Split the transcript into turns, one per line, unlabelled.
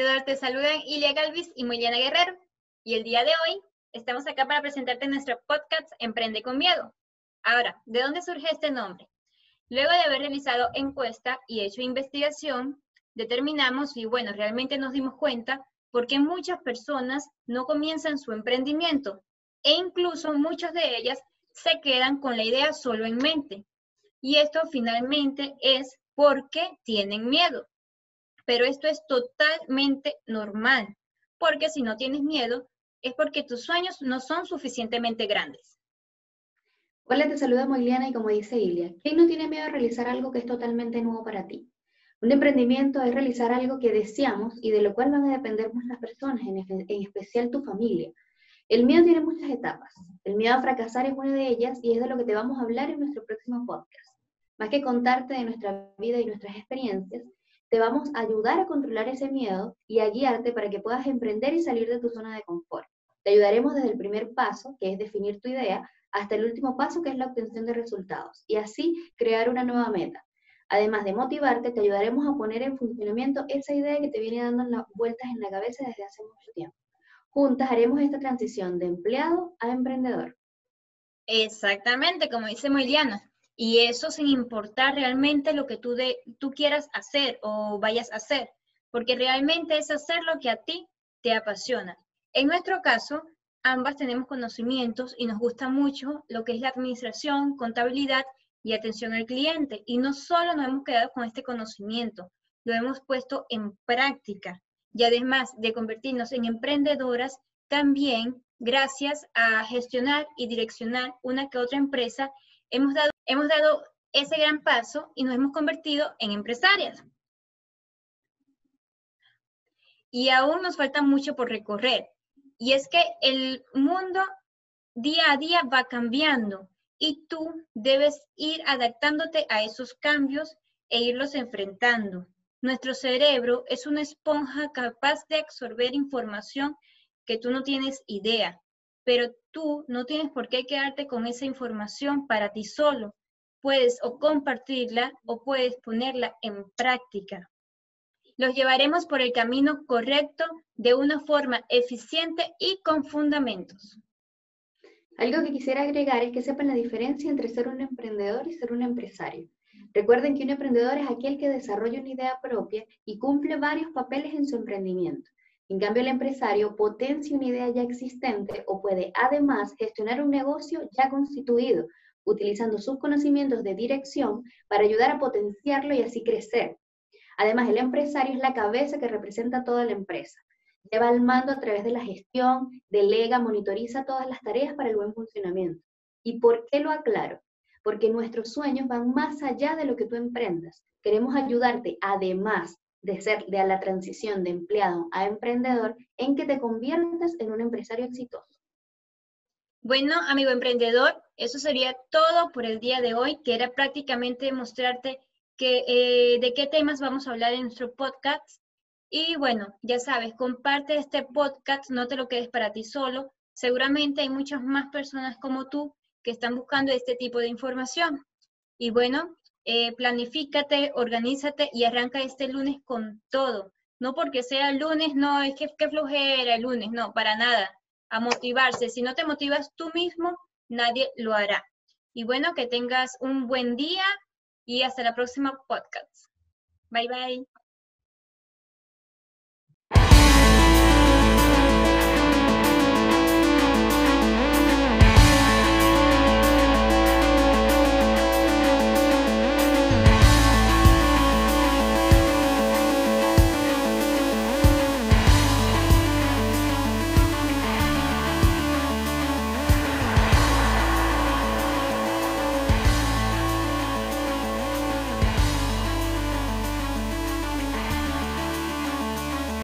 emprendedor, te saludan Ilia Galvis y Moyana Guerrero. Y el día de hoy estamos acá para presentarte nuestro podcast Emprende con Miedo. Ahora, ¿de dónde surge este nombre? Luego de haber realizado encuesta y hecho investigación, determinamos y bueno, realmente nos dimos cuenta por qué muchas personas no comienzan su emprendimiento e incluso muchas de ellas se quedan con la idea solo en mente. Y esto finalmente es porque tienen miedo pero esto es totalmente normal, porque si no tienes miedo, es porque tus sueños no son suficientemente grandes.
Hola, te saluda Moiliana y como dice Ilia, ¿quién no tiene miedo de realizar algo que es totalmente nuevo para ti? Un emprendimiento es realizar algo que deseamos y de lo cual van a depender muchas personas, en, en especial tu familia. El miedo tiene muchas etapas. El miedo a fracasar es una de ellas y es de lo que te vamos a hablar en nuestro próximo podcast. Más que contarte de nuestra vida y nuestras experiencias, te vamos a ayudar a controlar ese miedo y a guiarte para que puedas emprender y salir de tu zona de confort. Te ayudaremos desde el primer paso, que es definir tu idea, hasta el último paso, que es la obtención de resultados, y así crear una nueva meta. Además de motivarte, te ayudaremos a poner en funcionamiento esa idea que te viene dando vueltas en la cabeza desde hace mucho tiempo. Juntas haremos esta transición de empleado a emprendedor.
Exactamente, como dice Moiliana. Y eso sin importar realmente lo que tú, de, tú quieras hacer o vayas a hacer, porque realmente es hacer lo que a ti te apasiona. En nuestro caso, ambas tenemos conocimientos y nos gusta mucho lo que es la administración, contabilidad y atención al cliente. Y no solo nos hemos quedado con este conocimiento, lo hemos puesto en práctica. Y además de convertirnos en emprendedoras, también gracias a gestionar y direccionar una que otra empresa, hemos dado hemos dado ese gran paso y nos hemos convertido en empresarias. Y aún nos falta mucho por recorrer. Y es que el mundo día a día va cambiando y tú debes ir adaptándote a esos cambios e irlos enfrentando. Nuestro cerebro es una esponja capaz de absorber información que tú no tienes idea, pero tú no tienes por qué quedarte con esa información para ti solo puedes o compartirla o puedes ponerla en práctica. Los llevaremos por el camino correcto de una forma eficiente y con fundamentos.
Algo que quisiera agregar es que sepan la diferencia entre ser un emprendedor y ser un empresario. Recuerden que un emprendedor es aquel que desarrolla una idea propia y cumple varios papeles en su emprendimiento. En cambio, el empresario potencia una idea ya existente o puede además gestionar un negocio ya constituido, utilizando sus conocimientos de dirección para ayudar a potenciarlo y así crecer. Además, el empresario es la cabeza que representa toda la empresa. Lleva el mando a través de la gestión, delega, monitoriza todas las tareas para el buen funcionamiento. ¿Y por qué lo aclaro? Porque nuestros sueños van más allá de lo que tú emprendas. Queremos ayudarte, además de ser de la transición de empleado a emprendedor, en que te conviertas en un empresario exitoso.
Bueno, amigo emprendedor, eso sería todo por el día de hoy, que era prácticamente mostrarte que, eh, de qué temas vamos a hablar en nuestro podcast. Y bueno, ya sabes, comparte este podcast, no te lo quedes para ti solo. Seguramente hay muchas más personas como tú que están buscando este tipo de información. Y bueno, eh, planifícate, organízate y arranca este lunes con todo. No porque sea lunes, no, es que, que flojera el lunes, no, para nada a motivarse. Si no te motivas tú mismo, nadie lo hará. Y bueno, que tengas un buen día y hasta la próxima podcast. Bye bye.